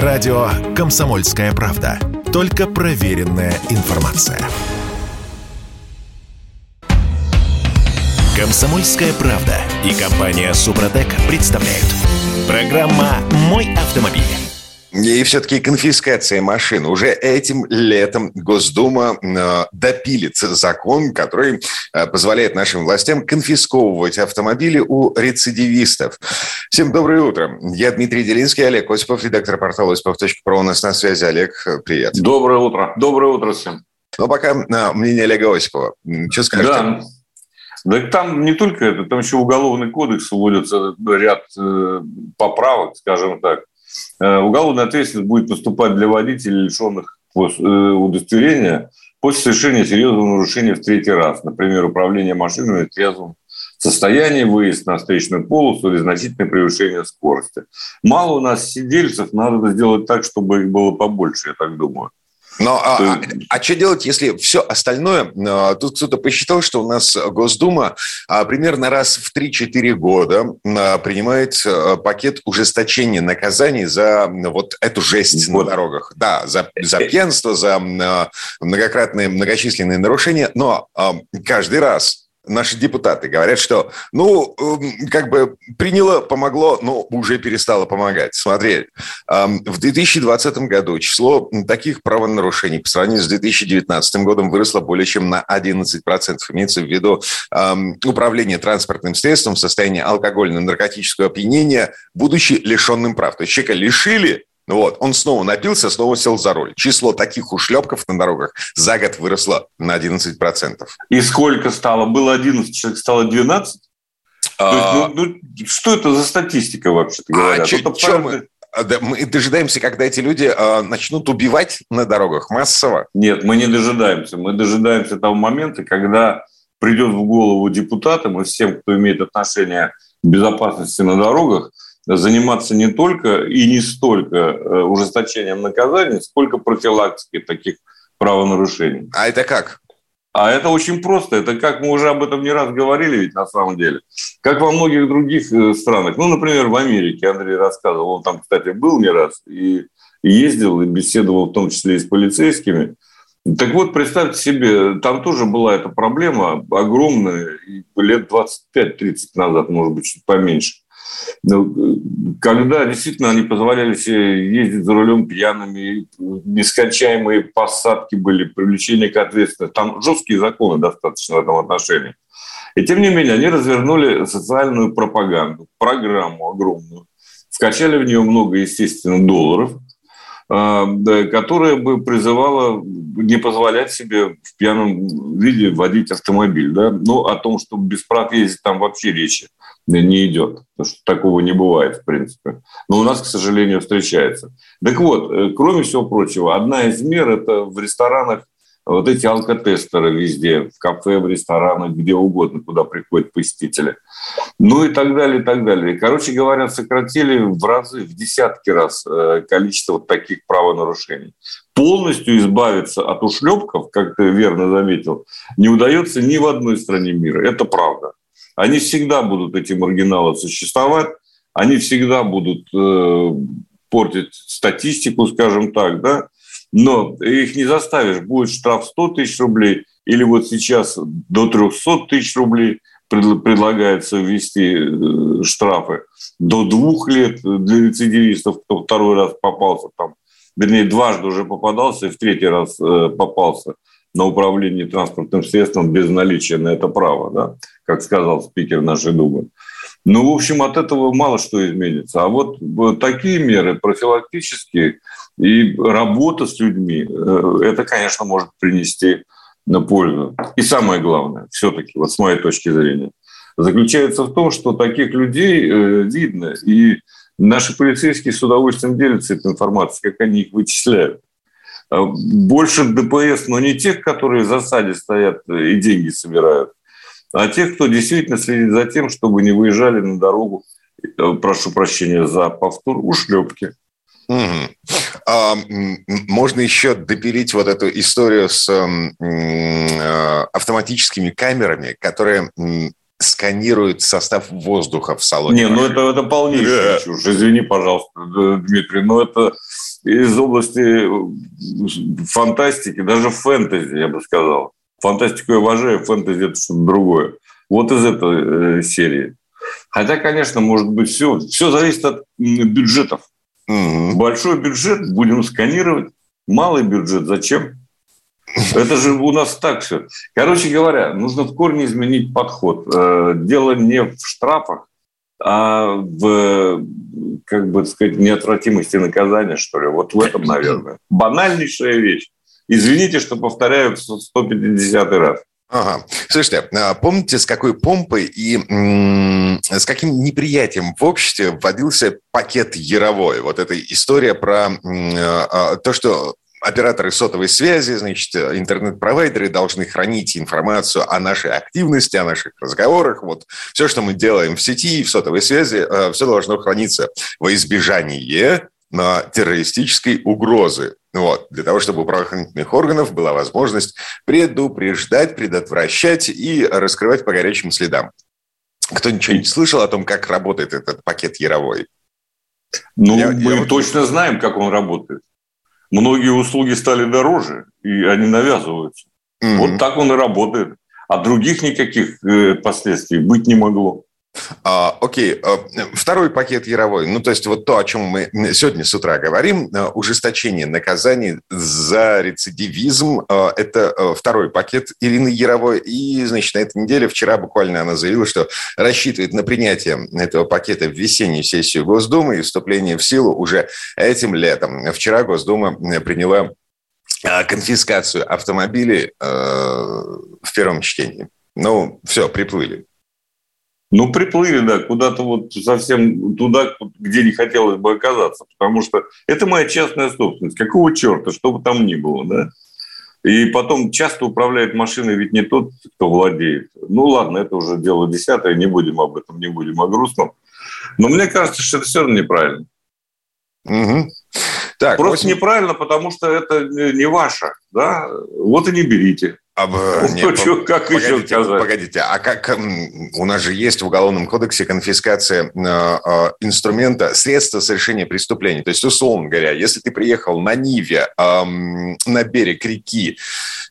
Радио «Комсомольская правда». Только проверенная информация. «Комсомольская правда» и компания «Супротек» представляют. Программа «Мой автомобиль». И все-таки конфискация машин. Уже этим летом Госдума э, допилит закон, который э, позволяет нашим властям конфисковывать автомобили у рецидивистов. Всем доброе утро. Я Дмитрий Делинский, Олег Осипов, редактор портала осипов.про. У нас на связи. Олег, привет. Доброе утро. Доброе утро всем. Ну, пока э, мнение Олега Осипова. Что скажете? Да. Да там не только это, там еще уголовный кодекс вводится ряд э, поправок, скажем так. Э, уголовная ответственность будет наступать для водителей, лишенных э, удостоверения после совершения серьезного нарушения в третий раз. Например, управление машиной в трезвом состоянии, выезд на встречную полосу или значительное превышение скорости. Мало у нас сидельцев, надо сделать так, чтобы их было побольше, я так думаю. Но а, а, а что делать, если все остальное? А, тут кто-то посчитал, что у нас Госдума а, примерно раз в 3-4 года а, принимает а, пакет ужесточения наказаний за вот эту жесть вот. на дорогах. Да, за, за э, пьянство, за а, многократные, многочисленные нарушения. Но а, каждый раз наши депутаты говорят, что, ну, эм, как бы приняло, помогло, но уже перестало помогать. Смотри, эм, в 2020 году число таких правонарушений по сравнению с 2019 годом выросло более чем на 11%. Имеется в виду эм, управление транспортным средством в состоянии алкогольно-наркотического опьянения, будучи лишенным прав. То есть человека лишили вот, он снова напился, снова сел за руль. Число таких ушлепков на дорогах за год выросло на 11%. И сколько стало? Было 11, человек стало 12? А... есть, ну, ну, что это за статистика вообще-то говоря? А, ч- чё мы? Мы дожидаемся, когда эти люди э, начнут убивать на дорогах массово? Нет, мы не дожидаемся. Мы дожидаемся того момента, когда придет в голову депутатам и всем, кто имеет отношение к безопасности на дорогах, заниматься не только и не столько э, ужесточением наказаний, сколько профилактикой таких правонарушений. А это как? А это очень просто. Это как мы уже об этом не раз говорили, ведь на самом деле. Как во многих других э, странах. Ну, например, в Америке Андрей рассказывал. Он там, кстати, был не раз и ездил, и беседовал в том числе и с полицейскими. Так вот, представьте себе, там тоже была эта проблема огромная, лет 25-30 назад, может быть, чуть поменьше. Ну, когда действительно они позволяли себе ездить за рулем пьяными, нескончаемые посадки были, привлечение к ответственности. Там жесткие законы достаточно в этом отношении. И тем не менее, они развернули социальную пропаганду, программу огромную, вкачали в нее много, естественно, долларов, а, которая бы призывала не позволять себе в пьяном виде водить автомобиль. Да? Ну, о том, чтобы без прав ездить, там вообще речи не идет. Потому что такого не бывает, в принципе. Но у нас, к сожалению, встречается. Так вот, э, кроме всего прочего, одна из мер – это в ресторанах вот эти алкотестеры везде, в кафе, в ресторанах, где угодно, куда приходят посетители. Ну и так далее, и так далее. Короче говоря, сократили в разы, в десятки раз э, количество вот таких правонарушений. Полностью избавиться от ушлепков, как ты верно заметил, не удается ни в одной стране мира. Это правда. Они всегда будут, эти маргиналы, существовать, они всегда будут э, портить статистику, скажем так, да, но их не заставишь. Будет штраф 100 тысяч рублей или вот сейчас до 300 тысяч рублей предлагается ввести э, штрафы. До двух лет для рецидивистов, кто второй раз попался там, вернее, дважды уже попадался и в третий раз э, попался на управление транспортным средством без наличия на это права, да, как сказал спикер нашей Думы. Ну, в общем, от этого мало что изменится. А вот такие меры профилактические и работа с людьми, э, это, конечно, может принести на пользу. И самое главное, все-таки, вот с моей точки зрения, заключается в том, что таких людей э, видно, и наши полицейские с удовольствием делятся этой информацией, как они их вычисляют. А больше ДПС, но не тех, которые в засаде стоят и деньги собирают, а тех, кто действительно следит за тем, чтобы не выезжали на дорогу, э, прошу прощения за повтор, ушлепки. Угу. А, можно еще допилить вот эту историю с э, автоматическими камерами, которые сканируют состав воздуха в салоне. Не, ну это, это полнейшая чушь. Извини, пожалуйста, Дмитрий, но это из области фантастики, даже фэнтези, я бы сказал. Фантастику я уважаю, фэнтези – это что-то другое. Вот из этой э, серии. Хотя, конечно, может быть, все, все зависит от бюджетов. Угу. Большой бюджет будем сканировать, малый бюджет зачем? Это же у нас так все. Короче говоря, нужно в корне изменить подход. Э, дело не в штрафах, а в, как бы сказать, неотвратимости наказания, что ли. Вот в этом, наверное. Банальнейшая вещь. Извините, что повторяю в 150 раз. Ага. Слушайте, а помните, с какой помпой и с каким неприятием в обществе вводился пакет Яровой? Вот эта история про а, то, что операторы сотовой связи, значит, интернет-провайдеры должны хранить информацию о нашей активности, о наших разговорах. Вот все, что мы делаем в сети, в сотовой связи, э, все должно храниться во избежание на террористической угрозы. Вот, для того, чтобы у правоохранительных органов была возможность предупреждать, предотвращать и раскрывать по горячим следам. Кто ничего не слышал о том, как работает этот пакет Яровой? Ну, я, мы я точно вот... знаем, как он работает многие услуги стали дороже, и они навязываются. Mm-hmm. Вот так он и работает. А других никаких э, последствий быть не могло. А, окей, а, второй пакет Яровой. Ну, то есть вот то, о чем мы сегодня с утра говорим, а, ужесточение наказаний за рецидивизм, а, это второй пакет Ирины Яровой. И, значит, на этой неделе, вчера буквально она заявила, что рассчитывает на принятие этого пакета в весеннюю сессию Госдумы и вступление в силу уже этим летом. Вчера Госдума приняла конфискацию автомобилей в первом чтении. Ну, все, приплыли. Ну, приплыли, да, куда-то вот совсем туда, где не хотелось бы оказаться, потому что это моя частная собственность. Какого черта, что бы там ни было, да? И потом часто управляет машиной ведь не тот, кто владеет. Ну, ладно, это уже дело десятое, не будем об этом, не будем о грустном. Но мне кажется, что это все равно неправильно. Угу. Так, Просто 8... неправильно, потому что это не ваше, да? Вот и не берите. Об, ну, нет, что, как погодите, еще сказать? Погодите, а как у нас же есть в Уголовном кодексе конфискация э, э, инструмента, средства совершения преступления. То есть, условно говоря, если ты приехал на Ниве э, на берег реки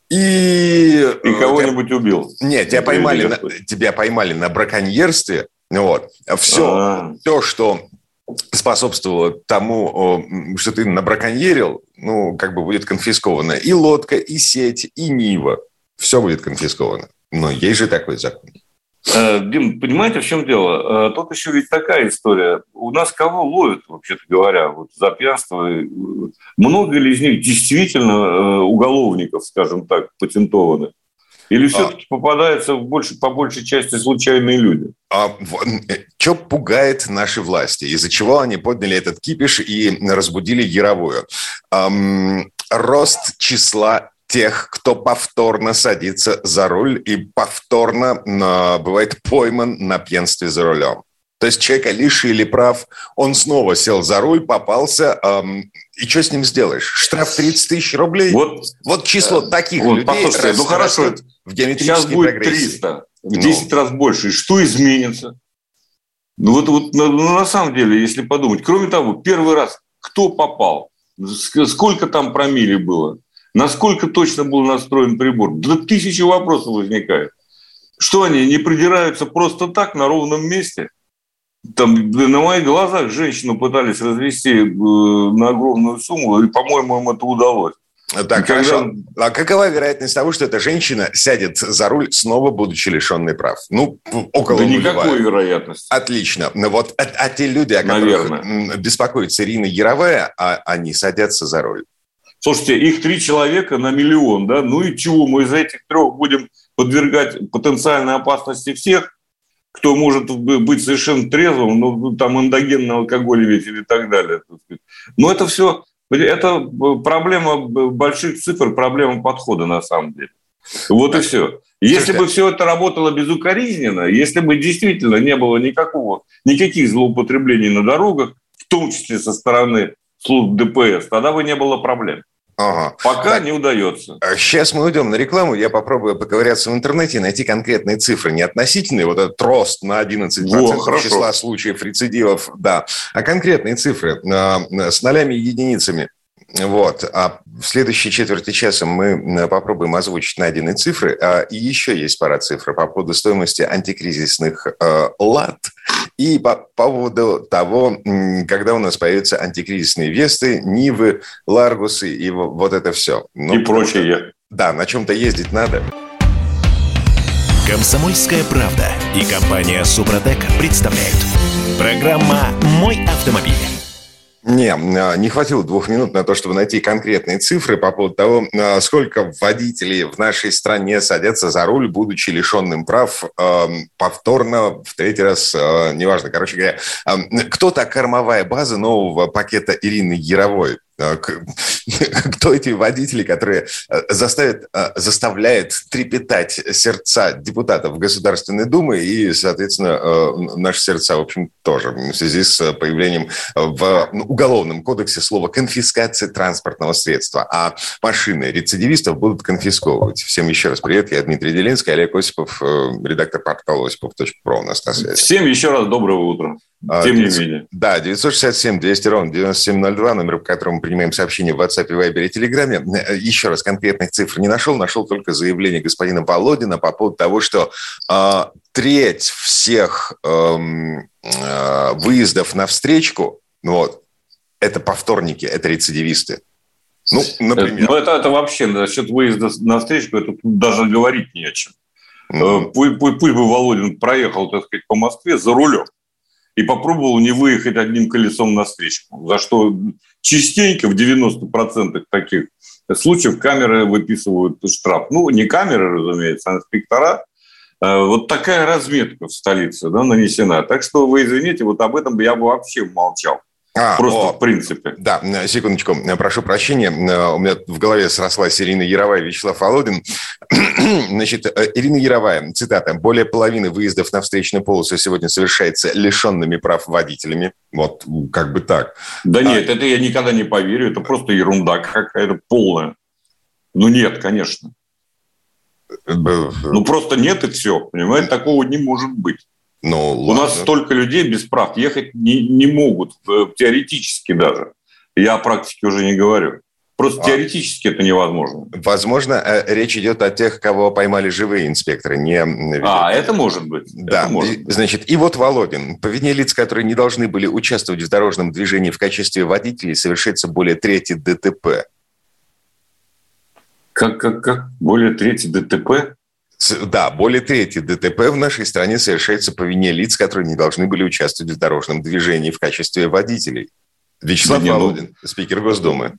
и... И кого-нибудь тебя, убил. Нет, тебя поймали, на, тебя поймали на браконьерстве, вот, все, А-а-а. все, что способствовало тому, что ты набраконьерил, ну, как бы будет конфисковано и лодка, и сеть, и Нива все будет конфисковано. Но есть же такой закон. Э, Дим, понимаете, в чем дело? Э, тут еще ведь такая история. У нас кого ловят, вообще-то говоря, вот за пьянство? Много ли из них действительно э, уголовников, скажем так, патентованных? Или все-таки а, попадаются больше, по большей части случайные люди? А, что пугает наши власти? Из-за чего они подняли этот кипиш и разбудили Яровую? Эм, рост числа тех, кто повторно садится за руль и повторно э, бывает пойман на пьянстве за рулем. То есть человека лишили прав, он снова сел за руль, попался, эм, и что с ним сделаешь? Штраф 30 тысяч рублей? Вот, вот число э, таких вот, людей растет, ну хорошо, в Сейчас будет прогрессии. 300, в 10 ну. раз больше. И что изменится? Ну вот, вот ну, на самом деле, если подумать, кроме того, первый раз кто попал? Сколько там промили было? Насколько точно был настроен прибор? Да тысячи вопросов возникает. Что они не придираются просто так на ровном месте? Там на моих глазах женщину пытались развести э, на огромную сумму, и, по-моему, им это удалось. Так, и хорошо. Когда... А какова вероятность того, что эта женщина сядет за руль, снова будучи лишенной прав? Ну, около Да никакой вероятности. Отлично. Но вот а, а те люди, о которых Наверное. беспокоится Ирина Яровая, а, они садятся за руль. Слушайте, их три человека на миллион, да? Ну и чего, мы из этих трех будем подвергать потенциальной опасности всех, кто может быть совершенно трезвым, ну, там эндогенный алкоголь ведь и так далее. Но это все, это проблема больших цифр, проблема подхода на самом деле. Вот и все. Если бы все это работало безукоризненно, если бы действительно не было никакого, никаких злоупотреблений на дорогах, в том числе со стороны служб ДПС, тогда бы не было проблем. Ага. Пока так. не удается. Сейчас мы уйдем на рекламу. Я попробую поковыряться в интернете и найти конкретные цифры. Не относительные, вот этот рост на 11% Во, числа случаев рецидивов, да, а конкретные цифры с нолями и единицами. Вот. А в следующей четверти часа мы попробуем озвучить найденные цифры. А, и еще есть пара цифр по поводу стоимости антикризисных э, лад и по поводу того, когда у нас появятся антикризисные Весты, Нивы, Ларгусы и вот это все. Ну, и прочее. Да, на чем-то ездить надо. Комсомольская правда и компания Супротек представляют. Программа «Мой автомобиль». Не, а, не хватило двух минут на то, чтобы найти конкретные цифры по поводу того, а, сколько водителей в нашей стране садятся за руль, будучи лишенным прав повторно, в третий раз, а, неважно. Короче говоря, кто та кормовая база нового пакета Ирины Яровой? А, кто эти водители, которые э, заставят, э, заставляют трепетать сердца депутатов Государственной Думы и, соответственно, э, наши сердца, в общем, тоже в связи с появлением в ну, Уголовном кодексе слова «конфискация транспортного средства», а машины рецидивистов будут конфисковывать. Всем еще раз привет, я Дмитрий Делинский, Олег Осипов, редактор портала осипов.про у нас на связи. Всем еще раз доброго утра. А, Тем 900, не менее. Да, 967 200 ровно 9702, номер, по которому мы принимаем сообщения в WhatsApp, Viber и Telegram. Э, еще раз, конкретных цифр не нашел. Нашел только заявление господина Володина по поводу того, что э, треть всех э, э, выездов на встречку, вот, это повторники, это рецидивисты. Ну, например. Ну, это, это вообще насчет выезда на встречку, это даже говорить не о чем. Mm-hmm. Пусть, пусть, пусть бы Володин проехал, так сказать, по Москве за рулем и попробовал не выехать одним колесом на встречку, за что частенько в 90% таких случаев камеры выписывают штраф. Ну, не камеры, разумеется, а инспектора. Э, вот такая разметка в столице да, нанесена. Так что вы извините, вот об этом я бы вообще молчал. А, Просто о, в принципе. Да, секундочку, прошу прощения. У меня в голове срослась Ирина Яровая, Вячеслав Володин. Значит, э, Ирина Яровая, цитата. «Более половины выездов на встречную полосу сегодня совершается лишенными прав водителями». Вот как бы так. Да а... нет, это я никогда не поверю. Это просто ерунда какая-то полная. Ну нет, конечно. Э, ну просто нет и все. Понимаете, такого не может быть. Ну, У ладно. нас столько людей без прав ехать не, не могут, теоретически даже. Я о практике уже не говорю. Просто а. теоретически это невозможно. Возможно, э, речь идет о тех, кого поймали живые инспекторы, не... А, это может быть. Да, это может быть. значит, и вот Володин. По вине лиц, которые не должны были участвовать в дорожном движении в качестве водителей, совершается более трети ДТП. Как, как, как? Более трети ДТП? Да, более трети ДТП в нашей стране совершается по вине лиц, которые не должны были участвовать в дорожном движении в качестве водителей. Вячеслав да, Володин, спикер Госдумы.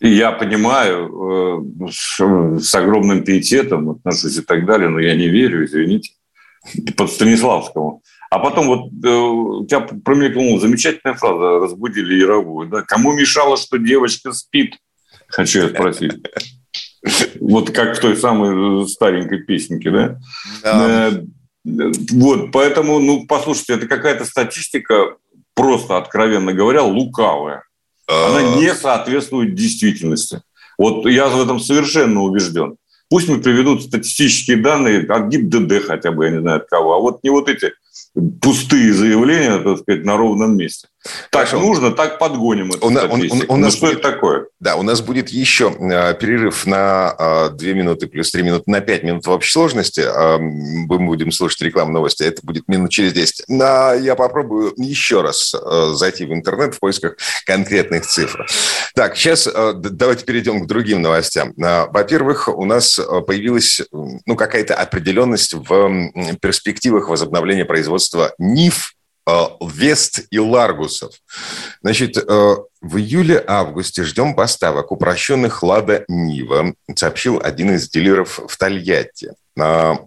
Я понимаю, э, с огромным пиететом отношусь и так далее, но я не верю, извините, под Станиславскому. А потом вот э, у тебя промелькнула замечательная фраза «разбудили Яровую». Да? Кому мешало, что девочка спит? Хочу я спросить. Вот как в той самой старенькой песенке, да? да. Э, вот, поэтому, ну, послушайте, это какая-то статистика, просто, откровенно говоря, лукавая. Она а. не соответствует действительности. Вот я в этом совершенно убежден. Пусть мне приведут статистические данные от ГИБДД хотя бы, я не знаю от кого, а вот не вот эти пустые заявления, так сказать, на ровном месте. Так Хорошо. нужно, так подгоним эту у, он, он, у ну, нас что будет, это такое? Да, у нас будет еще э, перерыв на э, 2 минуты плюс 3 минуты на 5 минут в общей сложности. Э, мы будем слушать рекламу новости, это будет минут через 10. Но я попробую еще раз э, зайти в интернет в поисках конкретных цифр. Так, сейчас э, давайте перейдем к другим новостям. Э, во-первых, у нас э, появилась ну, какая-то определенность в перспективах возобновления производства НИФ Вест и Ларгусов. Значит, э, в июле-августе ждем поставок упрощенных «Лада Нива», сообщил один из дилеров в Тольятти. А,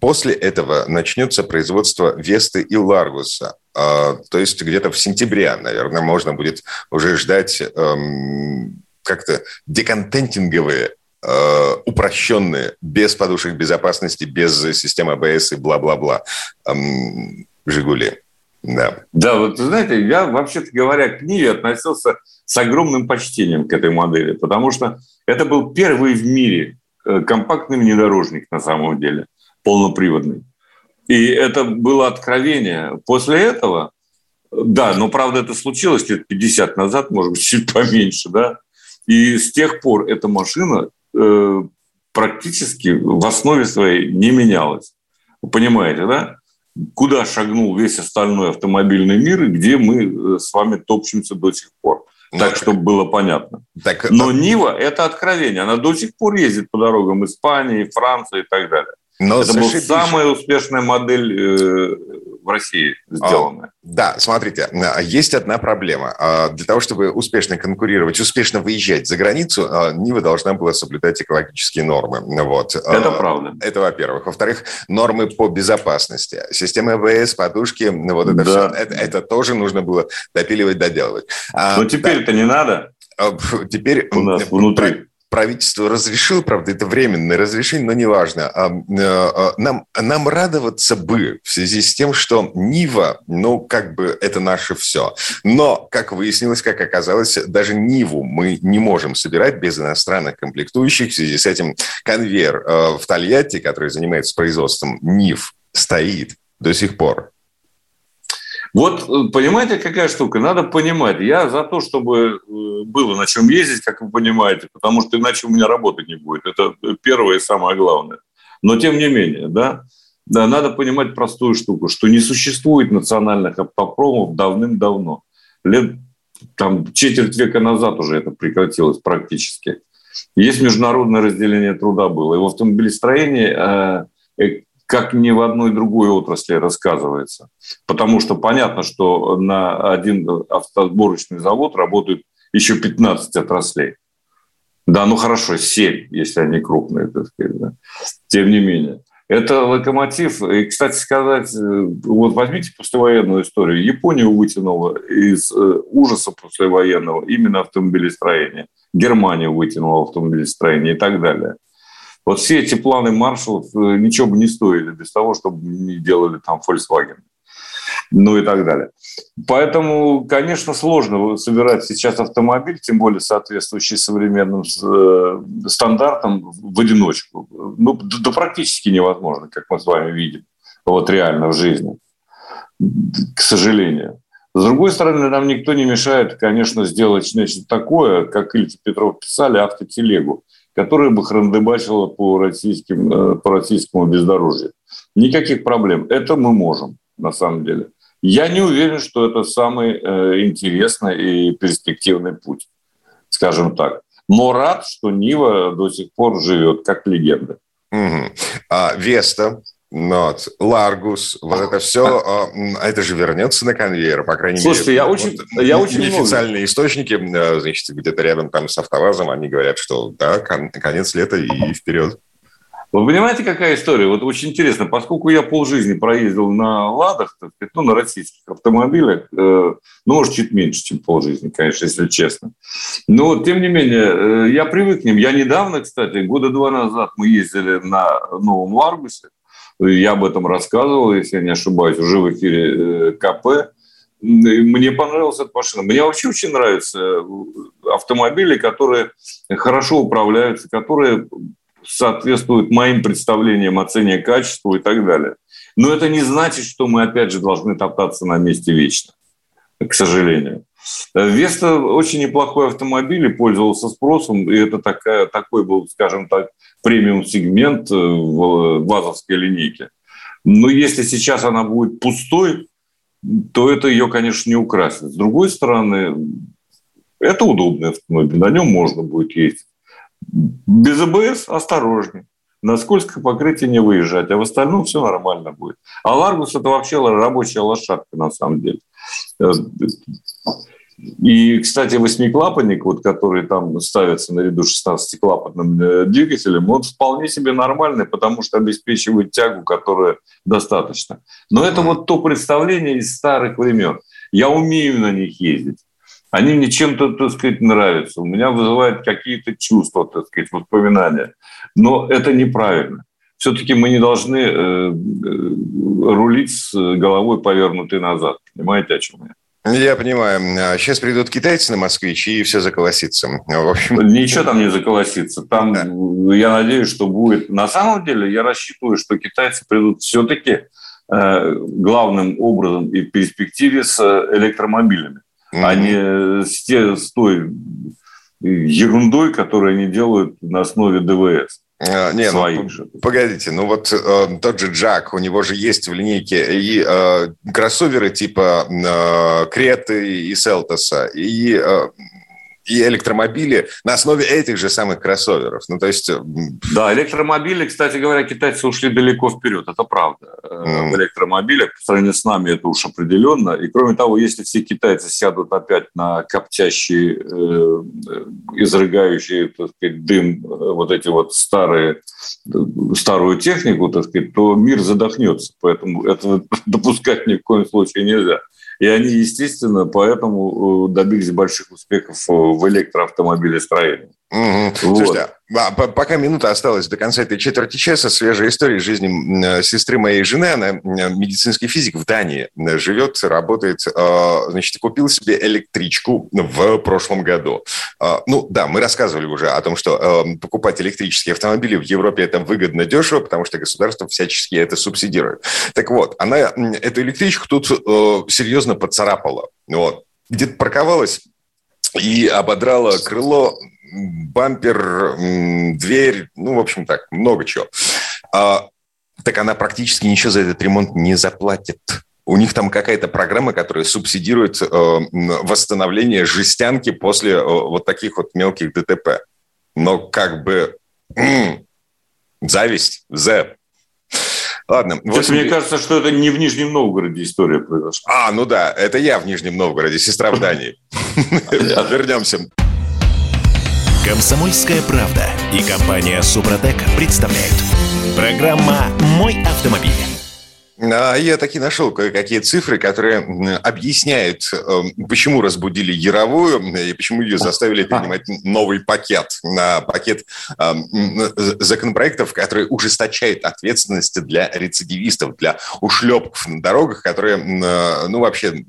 после этого начнется производство Весты и Ларгуса. А, то есть где-то в сентябре, наверное, можно будет уже ждать эм, как-то деконтентинговые э, упрощенные, без подушек безопасности, без системы АБС и бла-бла-бла. «Жигули». Да. Да, вот знаете, я, вообще-то говоря, к Ниве относился с огромным почтением к этой модели, потому что это был первый в мире э, компактный внедорожник на самом деле, полноприводный. И это было откровение. После этого, да, но правда это случилось лет 50 назад, может быть, чуть поменьше, да, и с тех пор эта машина э, практически в основе своей не менялась. Вы понимаете, да? Куда шагнул весь остальной автомобильный мир и где мы э, с вами топчемся до сих пор. Ну, так, чтобы было понятно. Так, Но так... Нива – это откровение. Она до сих пор ездит по дорогам Испании, Франции и так далее. Но это была самая успешная модель э, в России. А, да, смотрите, а, есть одна проблема. А, для того, чтобы успешно конкурировать, успешно выезжать за границу, а, Нива должна была соблюдать экологические нормы. Вот. Это правда. Это, во-первых. Во-вторых, нормы по безопасности. Система АБС, подушки, вот это да. все. Это, это тоже нужно было допиливать, доделывать. Но теперь это да. не надо. Теперь у нас внутри правительство разрешило, правда, это временное разрешение, но неважно. А, а, нам, нам радоваться бы в связи с тем, что Нива, ну, как бы это наше все. Но, как выяснилось, как оказалось, даже Ниву мы не можем собирать без иностранных комплектующих. В связи с этим конвейер а, в Тольятти, который занимается производством Нив, стоит до сих пор. Вот э, понимаете, какая штука? Надо понимать. Я за то, чтобы э, было на чем ездить, как вы понимаете, потому что иначе у меня работы не будет. Это первое и самое главное. Но тем не менее, да, да, надо понимать простую штуку, что не существует национальных автопромов давным-давно. Лет там четверть века назад уже это прекратилось практически. Есть международное разделение труда было. И в автомобилестроении э, как ни в одной другой отрасли рассказывается. Потому что понятно, что на один автосборочный завод работают еще 15 отраслей. Да, ну хорошо, 7, если они крупные, так сказать. Да. Тем не менее. Это локомотив. И, кстати сказать, э, вот возьмите послевоенную историю. Японию вытянула из э, ужаса послевоенного именно автомобилестроение. Германию вытянула автомобилестроение и так далее. Вот все эти планы маршалов э, ничего бы не стоили без того, чтобы не делали там Volkswagen. Ну и так далее. Поэтому, конечно, сложно собирать сейчас автомобиль, тем более соответствующий современным э, стандартам в одиночку. Ну, да практически невозможно, как мы с вами видим, вот реально в жизни, к сожалению. С другой стороны, нам никто не мешает, конечно, сделать нечто такое, как Ильич Петров писали, автотелегу которая бы храндебачила по, российским, э, по российскому бездорожью. Никаких проблем. Это мы можем, на самом деле. Я не уверен, что это самый э, интересный и перспективный путь, скажем так. Но рад, что Нива до сих пор живет как легенда. Угу. А Веста, вот. Ларгус, вот это все, а, а это же вернется на конвейер, по крайней Слушайте, мере. Слушайте, я очень, вот, я очень Неофициальные много. источники, э, значит, где-то рядом там с автовазом, они говорят, что да, конец лета и вперед. Вы понимаете, какая история? Вот очень интересно, поскольку я полжизни проездил на «Ладах», так сказать, ну, на российских автомобилях, э, ну, может, чуть меньше, чем полжизни, конечно, если честно. Но, тем не менее, э, я привык к ним. Я недавно, кстати, года два назад мы ездили на новом «Ларгусе», я об этом рассказывал, если я не ошибаюсь, уже в эфире э, КП. Мне понравилась эта машина. Мне вообще очень нравятся э, автомобили, которые хорошо управляются, которые соответствуют моим представлениям о цене, качеству и так далее. Но это не значит, что мы, опять же, должны топтаться на месте вечно, к сожалению. Веста очень неплохой автомобиль и пользовался спросом, и это такая, такой был, скажем так, премиум-сегмент э, в базовской линейке. Но если сейчас она будет пустой, то это ее, конечно, не украсит. С другой стороны, это удобный автомобиль, на нем можно будет ездить. Без АБС осторожнее. На скользкое покрытие не выезжать, а в остальном все нормально будет. А Ларгус – это вообще рабочая лошадка на самом деле. И, кстати, восьмиклапанник, вот, который там ставится наряду с 16-клапанным э, двигателем, он вполне себе нормальный, потому что обеспечивает тягу, которая достаточно. Но это вот то представление из старых времен. Я умею на них ездить. Они мне чем-то, так сказать, нравятся. У меня вызывают какие-то чувства, так сказать, воспоминания. Но это неправильно. все-таки мы не должны э, э, рулить с головой повернутой назад. Понимаете, о чем я? Я понимаю. Сейчас а придут китайцы на москвич, и все заколосится. В общем... Ничего там не заколосится. Там, да. я надеюсь, что будет... На самом деле, я рассчитываю, что китайцы придут все-таки э, главным образом и в перспективе с электромобилями, mm-hmm. а не с, те, с той ерундой, которую они делают на основе ДВС. А, не, ну, же. погодите, ну вот э, тот же Джак, у него же есть в линейке и э, кроссоверы типа э, Креты и Селтоса, и э, и электромобили на основе этих же самых кроссоверов. Ну, то есть... Да, электромобили, кстати говоря, китайцы ушли далеко вперед, это правда. Mm. В электромобилях, по сравнению с нами, это уж определенно. И, кроме того, если все китайцы сядут опять на коптящие, э, изрыгающие, так сказать, дым, э, вот эти вот старые, старую технику, так сказать, то мир задохнется. Поэтому это допускать ни в коем случае нельзя. И они, естественно, поэтому э, добились больших успехов э, в электроавтомобилестроении. Угу. Вот. Слушайте, а, пока минута осталась до конца этой четверти часа, свежая история жизни э, сестры моей жены. Она медицинский физик в Дании живет, работает. Значит, купил себе электричку в прошлом году. Ну да, мы рассказывали уже о том, что покупать электрические автомобили в Европе это выгодно, дешево, потому что государство всячески это субсидирует. Так вот, она эту электричку тут серьезно поцарапала. Вот. Где-то парковалась и ободрала крыло бампер, дверь, ну, в общем так, много чего. А, так она практически ничего за этот ремонт не заплатит. У них там какая-то программа, которая субсидирует э, восстановление жестянки после э, вот таких вот мелких ДТП. Но как бы зависть, зе. Ладно. 8... Мне кажется, что это не в Нижнем Новгороде история произошла. А, ну да, это я в Нижнем Новгороде, сестра в Дании. Вернемся. Комсомольская правда и компания Супротек представляют. Программа «Мой автомобиль». А я таки нашел кое-какие цифры, которые объясняют, эм, почему разбудили Яровую и почему ее заставили принимать новый пакет. на Пакет эм, законопроектов, которые ужесточают ответственность для рецидивистов, для ушлепков на дорогах, которые, э, ну, вообще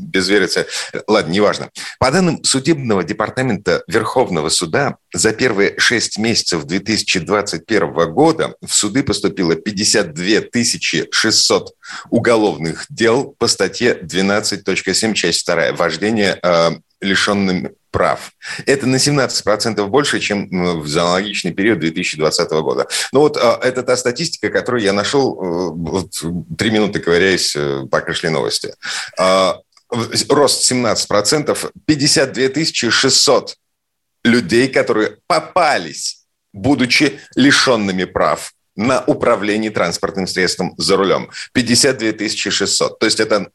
безвериться. Ладно, неважно. По данным Судебного департамента Верховного суда, за первые шесть месяцев 2021 года в суды поступило 52 600 уголовных дел по статье 12.7, часть 2, вождение э, лишенным прав. Это на 17% больше, чем в аналогичный период 2020 года. Ну вот э, это та статистика, которую я нашел, э, вот, три минуты ковыряясь э, по кашле новости. Рост 17%, 52 600 людей, которые попались, будучи лишенными прав на управление транспортным средством за рулем. 52 600. То есть это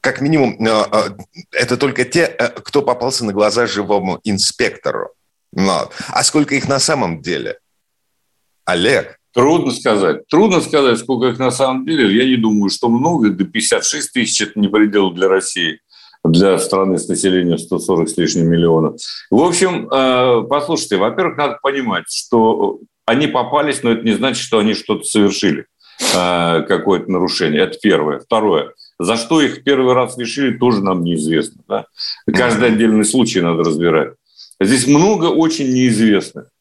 как минимум, э, э, это только те, э, кто попался на глаза живому инспектору. Но. А сколько их на самом деле? Олег, Трудно сказать. Трудно сказать, сколько их на самом деле. Я не думаю, что много. До 56 тысяч – это не предел для России, для страны с населением 140 с лишним миллионов. В общем, э, послушайте, во-первых, надо понимать, что они попались, но это не значит, что они что-то совершили, э, какое-то нарушение. Это первое. Второе. За что их первый раз решили, тоже нам неизвестно. Да? Каждый отдельный случай надо разбирать. Здесь много очень неизвестных.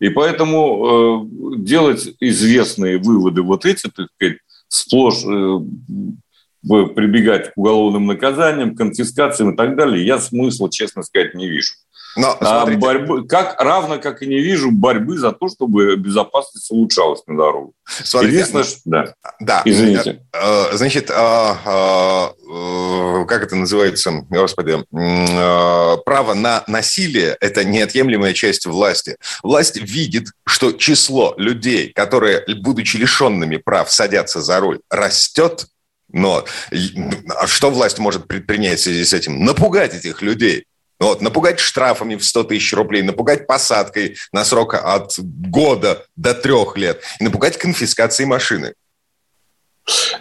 И поэтому э, делать известные выводы вот эти, так сказать, сплошь э, прибегать к уголовным наказаниям, конфискациям и так далее, я смысла, честно сказать, не вижу. Но, а борьбы, как, равно как и не вижу борьбы за то, чтобы безопасность улучшалась на дорогу. Смотрите, Единственное, что... Да. да. Извините. Э, э, значит, а, как это называется, господи, право на насилие – это неотъемлемая часть власти. Власть видит, что число людей, которые, будучи лишенными прав, садятся за руль, растет, но а что власть может предпринять в связи с этим? Напугать этих людей. Вот, напугать штрафами в 100 тысяч рублей, напугать посадкой на срок от года до трех лет и напугать конфискацией машины.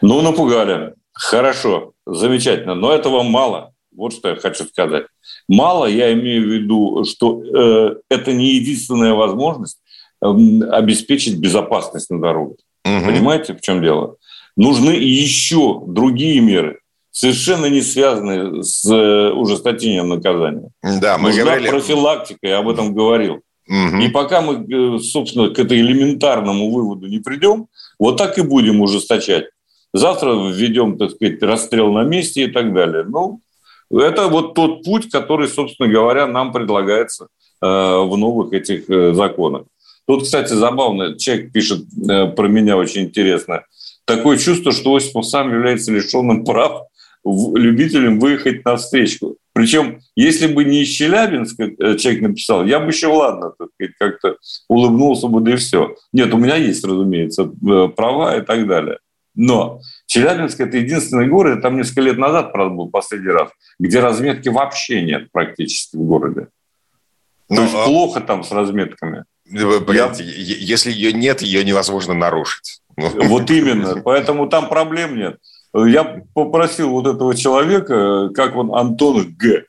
Ну, напугали. Хорошо, замечательно. Но этого мало. Вот что я хочу сказать. Мало, я имею в виду, что э, это не единственная возможность обеспечить безопасность на дорогах. Угу. Понимаете, в чем дело? Нужны еще другие меры, совершенно не связанные с э, ужесточением наказания. Да, мы Нужна говорили... профилактика, я об этом говорил. Угу. И пока мы, э, собственно, к этой элементарному выводу не придем, вот так и будем ужесточать. Завтра введем, так сказать, расстрел на месте и так далее. Ну, это вот тот путь, который, собственно говоря, нам предлагается э, в новых этих законах. Тут, кстати, забавно, человек пишет про меня очень интересно. Такое чувство, что Осипов сам является лишенным прав любителям выехать на встречку. Причем, если бы не из Челябинска э, человек написал, я бы еще, ладно, как-то улыбнулся бы, да и все. Нет, у меня есть, разумеется, э, права и так далее. Но Челябинск – это единственный город, там несколько лет назад, правда, был последний раз, где разметки вообще нет практически в городе. То ну, есть а... плохо там с разметками. Погодите, Я... если ее нет, ее невозможно нарушить. Вот именно, поэтому там проблем нет. Я попросил вот этого человека, как он, Антон Г.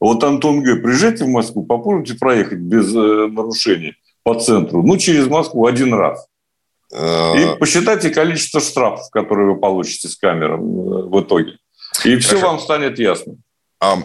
Вот Антон Г, приезжайте в Москву, попробуйте проехать без э, нарушений по центру. Ну, через Москву один раз. И э, посчитайте количество штрафов, которые вы получите с камером э, в итоге. И все Хорошо. вам станет ясно.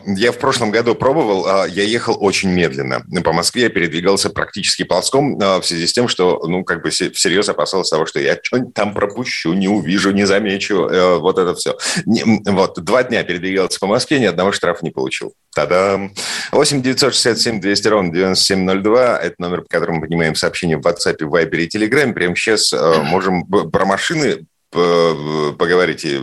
Я в прошлом году пробовал, а, я ехал очень медленно. По Москве я передвигался практически ползком а, в связи с тем, что, ну, как бы всерьез опасался того, что я что-нибудь там пропущу, не увижу, не замечу, э, вот это все. Вот, два дня передвигался по Москве, ни одного штрафа не получил. Та-дам! 8 967 200 ровно 9702. Это номер, по которому мы поднимаем сообщения в WhatsApp, Viber и Telegram. Прямо сейчас э, можем про машины поговорить, и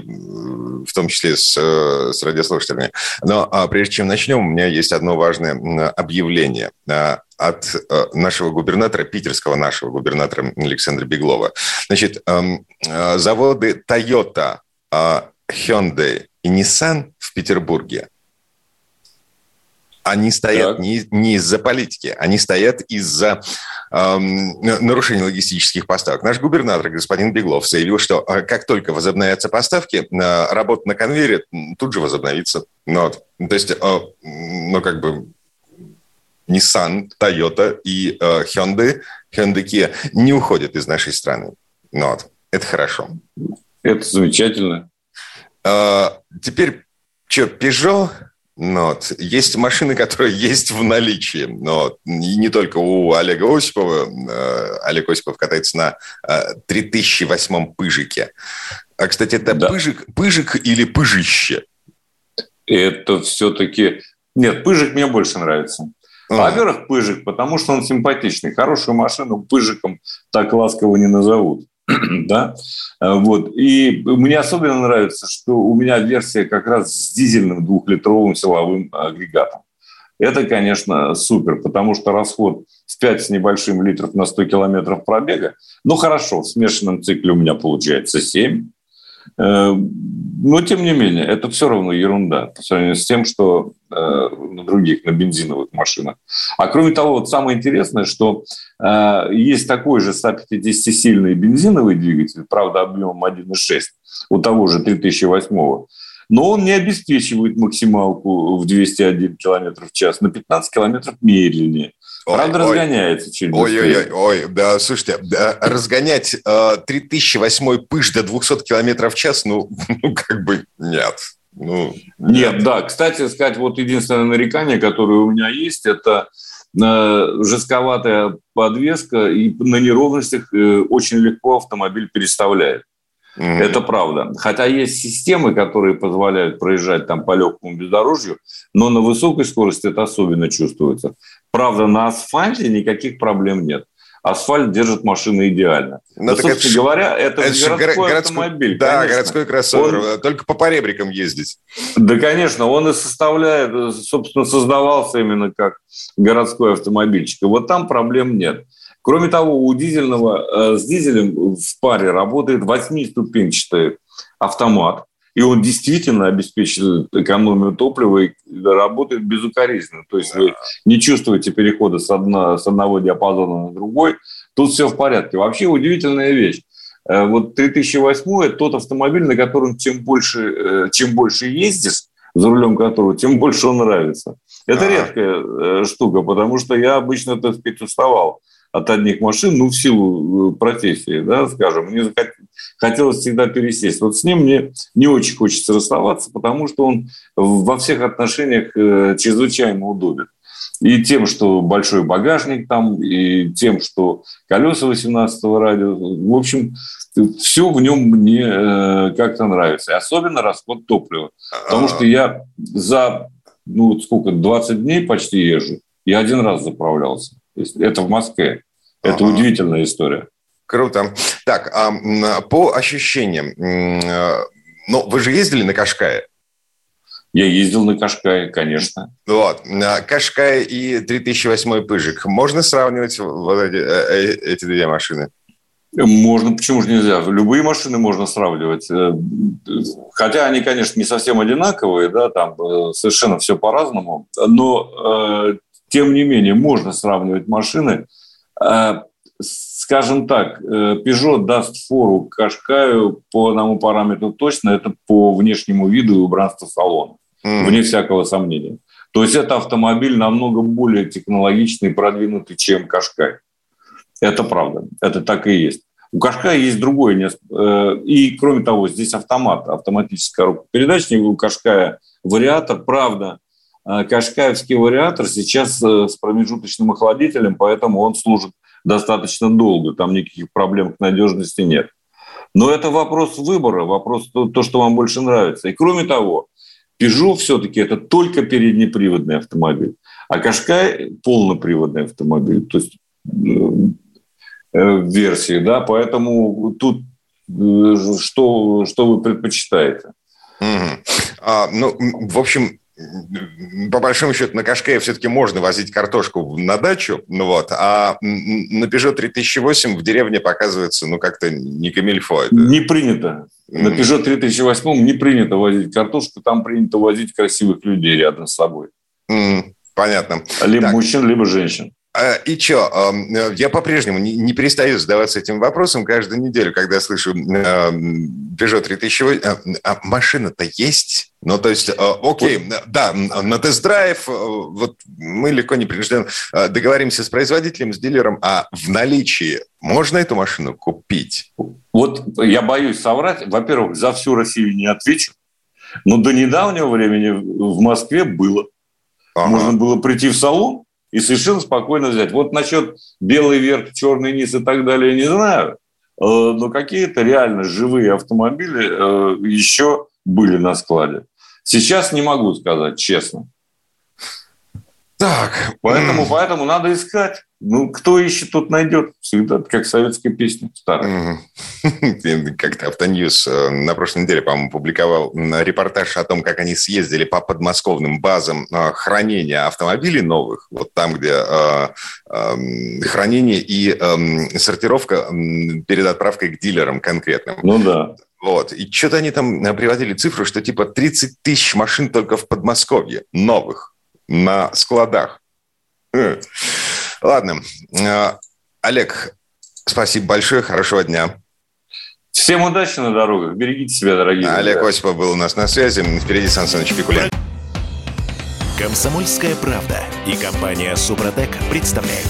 в том числе с, с радиослушателями. Но а, прежде чем начнем, у меня есть одно важное объявление а, от а, нашего губернатора, питерского нашего губернатора Александра Беглова. Значит, а, заводы Toyota, а, Hyundai и Nissan в Петербурге они стоят не, не из-за политики, они стоят из-за эм, нарушения логистических поставок. Наш губернатор, господин Беглов, заявил, что э, как только возобновятся поставки, э, работа на конвейере тут же возобновится. Ну, вот. То есть, э, ну, как бы, Nissan, Toyota и э, Hyundai, Hyundai Kia не уходят из нашей страны. Ну, вот. Это хорошо. Это замечательно. Э, теперь, что, Peugeot вот. Есть машины, которые есть в наличии. Но не только у Олега Осипова. Э, Олег Осипов катается на 3008 пыжике. А, кстати, это да. пыжик, пыжик или пыжище? Это все-таки... Нет, пыжик мне больше нравится. А. Во-первых, пыжик, потому что он симпатичный. Хорошую машину пыжиком так ласково не назовут. да, э, вот. И мне особенно нравится, что у меня версия как раз с дизельным двухлитровым силовым агрегатом. Это, конечно, супер, потому что расход в 5 с небольшим литров на 100 километров пробега, ну хорошо, в смешанном цикле у меня получается 7, Э, но, тем не менее, это все равно ерунда по сравнению с тем, что э, на других, на бензиновых машинах. А кроме того, вот самое интересное, что э, есть такой же 150-сильный бензиновый двигатель, правда, объемом 1,6, у того же 3008 но он не обеспечивает максималку в 201 км в час, на 15 км медленнее. Правда, ой, разгоняется чуть ой, ой, ой, ой, да, слушайте, да, разгонять э, 3008 пыш до 200 км в час, ну, ну как бы нет. Ну, нет. нет, да. Кстати сказать, вот единственное нарекание, которое у меня есть, это э, жестковатая подвеска, и на неровностях э, очень легко автомобиль переставляет. Mm-hmm. Это правда. Хотя есть системы, которые позволяют проезжать там по легкому бездорожью, но на высокой скорости это особенно чувствуется. Правда, на асфальте никаких проблем нет. Асфальт держит машины идеально. Ну, Но, собственно это, говоря, это, это городской, городской автомобиль. Да, конечно. городской кроссовер. Он, только по поребрикам ездить. Да, конечно. Он и составляет, собственно, создавался именно как городской автомобильчик. И вот там проблем нет. Кроме того, у дизельного, э, с дизелем в паре работает восьмиступенчатый автомат, и он действительно обеспечивает экономию топлива и работает безукоризненно. То есть вы не чувствуете перехода с, одно, с одного диапазона на другой. Тут все в порядке. Вообще удивительная вещь. Э, вот 3008 – это тот автомобиль, на котором чем больше, э, чем больше ездишь, за рулем которого, тем больше он нравится. Это А-а-а. редкая штука, потому что я обычно, так сказать, уставал от одних машин, ну, в силу э, профессии, да, скажем, мне хотелось всегда пересесть. Вот с ним мне не очень хочется расставаться, потому что он во всех отношениниях э, чрезвычайно удобен. И тем, что большой багажник там, и тем, что колеса 18-го радио. В общем, все в нем мне э, как-то нравится. И особенно расход топлива. Потому что я за, ну, сколько, 20 дней почти езжу, я один раз заправлялся. Это в Москве. Это ага. удивительная история. Круто. Так, а по ощущениям, э, ну, вы же ездили на Кашкае? Я ездил на Кашкае, конечно. Вот. Кашкай и 3008 Пыжик. Можно сравнивать вот эти, э, э, эти две машины? Можно, почему же нельзя? Любые машины можно сравнивать. Хотя они, конечно, не совсем одинаковые, да, там совершенно все по-разному, но тем не менее можно сравнивать машины. Скажем так, Peugeot даст фору Кашкаю по одному параметру точно, это по внешнему виду и убранству салона mm. вне всякого сомнения. То есть это автомобиль намного более технологичный и продвинутый, чем Кашкай. Это правда, это так и есть. У Кашкая есть другое. Э, и, кроме того, здесь автомат, автоматическая коробка передач. У Кашкая вариатор, правда, э, Кашкаевский вариатор сейчас э, с промежуточным охладителем, поэтому он служит достаточно долго. Там никаких проблем к надежности нет. Но это вопрос выбора, вопрос то, то, что вам больше нравится. И кроме того, Peugeot все-таки это только переднеприводный автомобиль, а Кашкай полноприводный автомобиль, то есть э, э версии, да, поэтому тут э, что, что вы предпочитаете? Угу. А, ну, в общем, по большому счету, на Кашкае все-таки можно возить картошку на дачу, ну вот, а на Peugeot 3008 в деревне показывается, ну, как-то не камильфо. Это... Не принято. На Peugeot 3008 не принято возить картошку, там принято возить красивых людей рядом с собой. Понятно. Либо так. мужчин, либо женщин. А, и что, э, я по-прежнему не, перестаю задаваться этим вопросом каждую неделю, когда слышу Peugeot 3008. А, а машина-то есть? Ну, то есть, э, окей, да, на тест-драйв, э, вот мы легко не принужден договоримся с производителем, с дилером, а в наличии можно эту машину купить? Вот я боюсь соврать. Во-первых, за всю Россию не отвечу, но до недавнего времени в Москве было. Ага. Можно было прийти в салон, и совершенно спокойно взять. Вот насчет белый верх, черный низ и так далее, не знаю, э, но какие-то реально живые автомобили э, еще были на складе. Сейчас не могу сказать, честно. Так. Поэтому, поэтому надо искать. Ну, кто ищет, тот найдет. Всегда, как советская песня старая. Как-то Автоньюз э, на прошлой неделе, по-моему, публиковал репортаж о том, как они съездили по подмосковным базам э, хранения автомобилей новых, вот там, где э, эм, хранение и эм, сортировка перед отправкой к дилерам конкретным. Ну да. Вот. И что-то они там приводили цифру, что типа 30 тысяч машин только в Подмосковье новых на складах. Ладно. Э, Олег, спасибо большое, хорошего дня. Всем удачи на дорогах. Берегите себя, дорогие Олег друзья. Осипов был у нас на связи. Впереди Сан Саныч Пикулин. Комсомольская правда и компания Супротек представляют.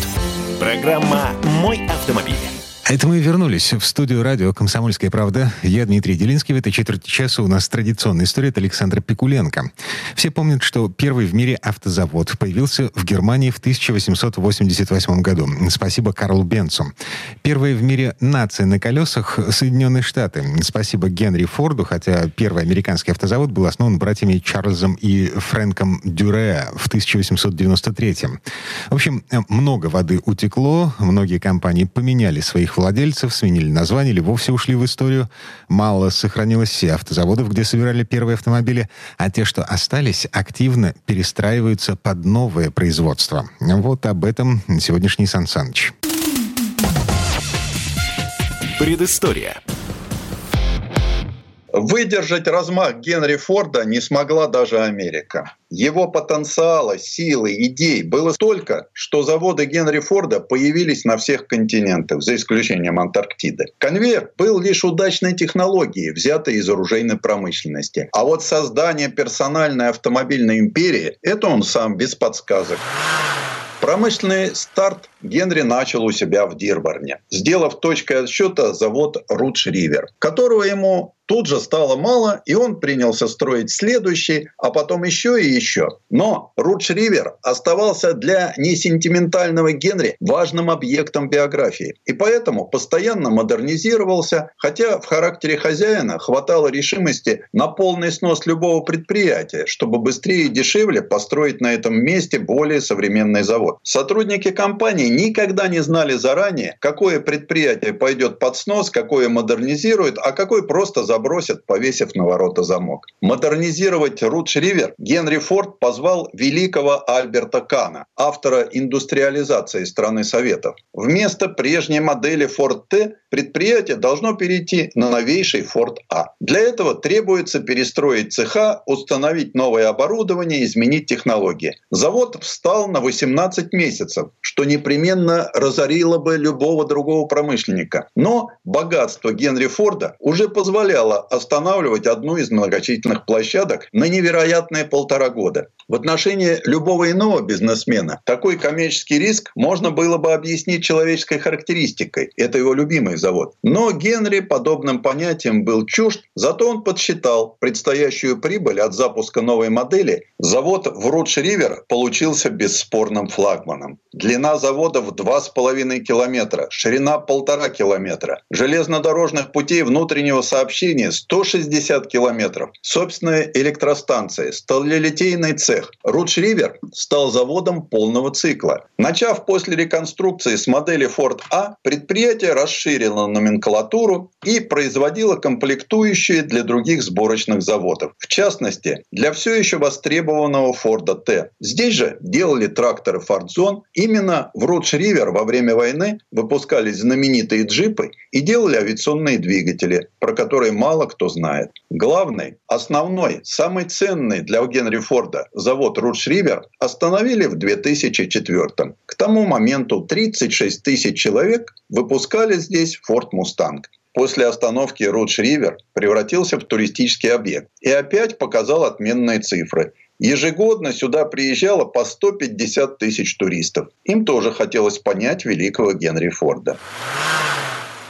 Программа «Мой автомобиль». А это мы вернулись в студию радио «Комсомольская правда». Я Дмитрий Делинский. В этой четверти часа у нас традиционная история от Александра Пикуленко. Все помнят, что первый в мире автозавод появился в Германии в 1888 году. Спасибо Карлу Бенцу. Первая в мире нация на колесах — Соединенные Штаты. Спасибо Генри Форду, хотя первый американский автозавод был основан братьями Чарльзом и Фрэнком Дюре в 1893. В общем, много воды утекло, многие компании поменяли своих владельцев, сменили название или вовсе ушли в историю. Мало сохранилось все автозаводов, где собирали первые автомобили, а те, что остались, активно перестраиваются под новое производство. Вот об этом сегодняшний Сан Саныч. Предыстория. Выдержать размах Генри Форда не смогла даже Америка. Его потенциала, силы, идей было столько, что заводы Генри Форда появились на всех континентах, за исключением Антарктиды. Конвейер был лишь удачной технологией, взятой из оружейной промышленности. А вот создание персональной автомобильной империи – это он сам без подсказок Промышленный старт Генри начал у себя в Дирборне, сделав точкой отсчета завод Рудж Ривер, которого ему Тут же стало мало, и он принялся строить следующий, а потом еще и еще. Но Рудж Ривер оставался для несентиментального Генри важным объектом биографии. И поэтому постоянно модернизировался, хотя в характере хозяина хватало решимости на полный снос любого предприятия, чтобы быстрее и дешевле построить на этом месте более современный завод. Сотрудники компании никогда не знали заранее, какое предприятие пойдет под снос, какое модернизирует, а какое просто за забросят, повесив на ворота замок. Модернизировать Рудж-Ривер Генри Форд позвал великого Альберта Кана, автора индустриализации страны Советов. Вместо прежней модели Ford T предприятие должно перейти на новейший Ford A. Для этого требуется перестроить цеха, установить новое оборудование, изменить технологии. Завод встал на 18 месяцев, что непременно разорило бы любого другого промышленника. Но богатство Генри Форда уже позволяло позволяло останавливать одну из многочисленных площадок на невероятные полтора года. В отношении любого иного бизнесмена такой коммерческий риск можно было бы объяснить человеческой характеристикой. Это его любимый завод. Но Генри подобным понятием был чужд, зато он подсчитал предстоящую прибыль от запуска новой модели. Завод в Рудж-Ривер получился бесспорным флагманом. Длина завода в 2,5 километра, ширина полтора километра. Железнодорожных путей внутреннего сообщения населения 160 километров. Собственная электростанция, сталелитейный цех. Рудж-Ривер стал заводом полного цикла. Начав после реконструкции с модели Ford A, предприятие расширило номенклатуру и производило комплектующие для других сборочных заводов. В частности, для все еще востребованного Ford T. Здесь же делали тракторы Ford Zone. Именно в Рудж-Ривер во время войны выпускались знаменитые джипы и делали авиационные двигатели, про которые мало кто знает. Главный, основной, самый ценный для Генри Форда завод Рудж Ривер остановили в 2004 К тому моменту 36 тысяч человек выпускали здесь Форд Мустанг после остановки Рудж Ривер превратился в туристический объект и опять показал отменные цифры. Ежегодно сюда приезжало по 150 тысяч туристов. Им тоже хотелось понять великого Генри Форда.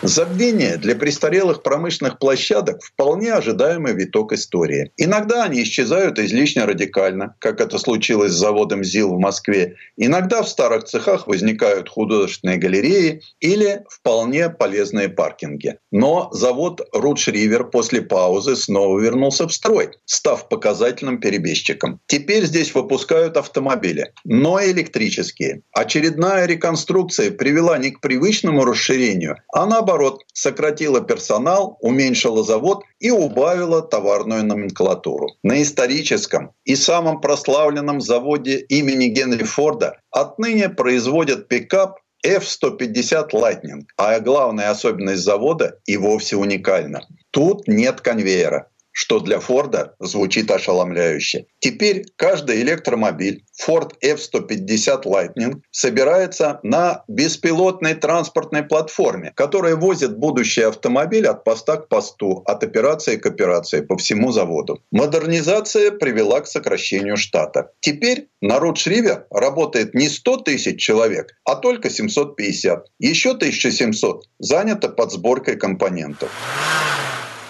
Забвение для престарелых промышленных площадок – вполне ожидаемый виток истории. Иногда они исчезают излишне радикально, как это случилось с заводом ЗИЛ в Москве. Иногда в старых цехах возникают художественные галереи или вполне полезные паркинги. Но завод Рудж Ривер после паузы снова вернулся в строй, став показательным перебежчиком. Теперь здесь выпускают автомобили, но электрические. Очередная реконструкция привела не к привычному расширению, а наоборот наоборот, сократила персонал, уменьшила завод и убавила товарную номенклатуру. На историческом и самом прославленном заводе имени Генри Форда отныне производят пикап F-150 Lightning, а главная особенность завода и вовсе уникальна. Тут нет конвейера что для Форда звучит ошеломляюще. Теперь каждый электромобиль Ford F-150 Lightning собирается на беспилотной транспортной платформе, которая возит будущий автомобиль от поста к посту, от операции к операции по всему заводу. Модернизация привела к сокращению штата. Теперь на Рудж-Ривер работает не 100 тысяч человек, а только 750. Еще 1700 занято под сборкой компонентов.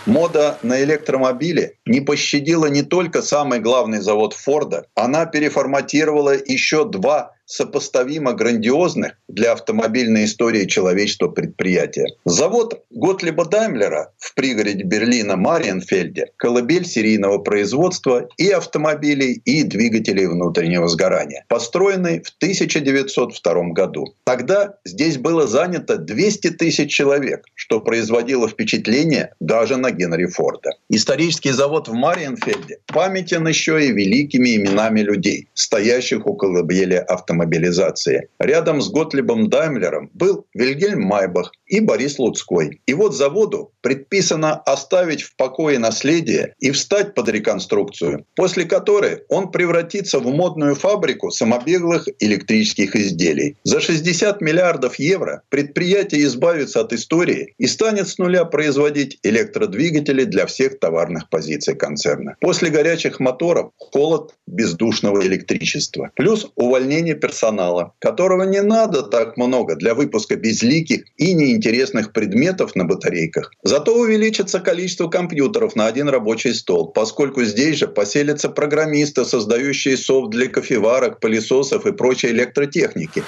Мода на электромобили не пощадила не только самый главный завод Форда, она переформатировала еще два сопоставимо грандиозных для автомобильной истории человечества предприятия. Завод Готлиба Даймлера в пригороде Берлина Мариенфельде – колыбель серийного производства и автомобилей, и двигателей внутреннего сгорания, построенный в 1902 году. Тогда здесь было занято 200 тысяч человек, что производило впечатление даже на Генри Форда. Исторический завод в Мариенфельде памятен еще и великими именами людей, стоящих у колыбели автомобилей автомобилизации. Рядом с Готлибом Даймлером был Вильгельм Майбах, и Борис Луцкой. И вот заводу предписано оставить в покое наследие и встать под реконструкцию, после которой он превратится в модную фабрику самобеглых электрических изделий. За 60 миллиардов евро предприятие избавится от истории и станет с нуля производить электродвигатели для всех товарных позиций концерна. После горячих моторов холод бездушного электричества. Плюс увольнение персонала, которого не надо так много для выпуска безликих и неинтересных предметов на батарейках. Зато увеличится количество компьютеров на один рабочий стол, поскольку здесь же поселятся программисты, создающие софт для кофеварок, пылесосов и прочей электротехники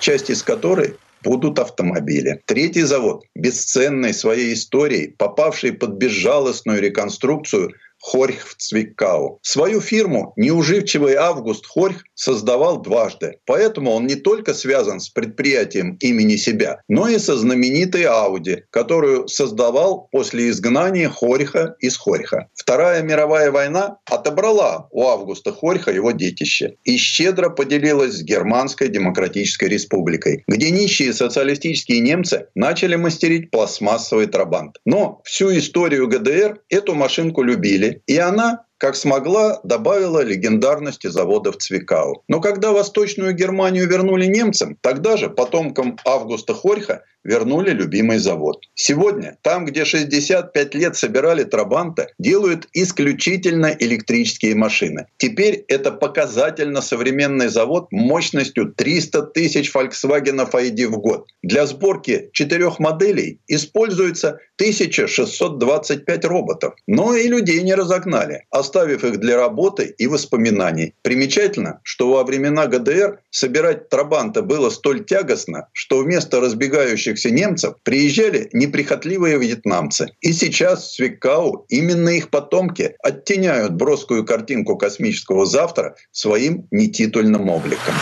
часть из которой будут автомобили. Третий завод, бесценный своей историей, попавший под безжалостную реконструкцию, Хорьх в Цвикау. Свою фирму неуживчивый Август Хорьх создавал дважды. Поэтому он не только связан с предприятием имени себя, но и со знаменитой Ауди, которую создавал после изгнания Хорьха из Хорьха. Вторая мировая война отобрала у Августа Хорьха его детище и щедро поделилась с Германской Демократической Республикой, где нищие социалистические немцы начали мастерить пластмассовый трабант. Но всю историю ГДР эту машинку любили и она как смогла, добавила легендарности заводов Цвикау. Но когда Восточную Германию вернули немцам, тогда же потомкам Августа Хорьха вернули любимый завод. Сегодня там, где 65 лет собирали Трабанта, делают исключительно электрические машины. Теперь это показательно современный завод мощностью 300 тысяч Volkswagen ID в год. Для сборки четырех моделей используется 1625 роботов. Но и людей не разогнали, оставив их для работы и воспоминаний. Примечательно, что во времена ГДР собирать Трабанта было столь тягостно, что вместо разбегающих оставшихся немцев приезжали неприхотливые вьетнамцы. И сейчас в Свикау именно их потомки оттеняют броскую картинку космического завтра своим нетитульным обликом.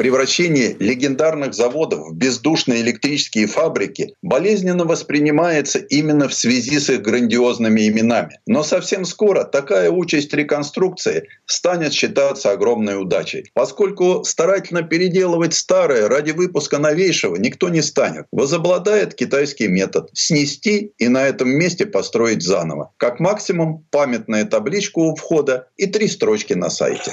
Превращение легендарных заводов в бездушные электрические фабрики болезненно воспринимается именно в связи с их грандиозными именами. Но совсем скоро такая участь реконструкции станет считаться огромной удачей, поскольку старательно переделывать старое ради выпуска новейшего никто не станет. Возобладает китайский метод – снести и на этом месте построить заново. Как максимум памятная табличка у входа и три строчки на сайте.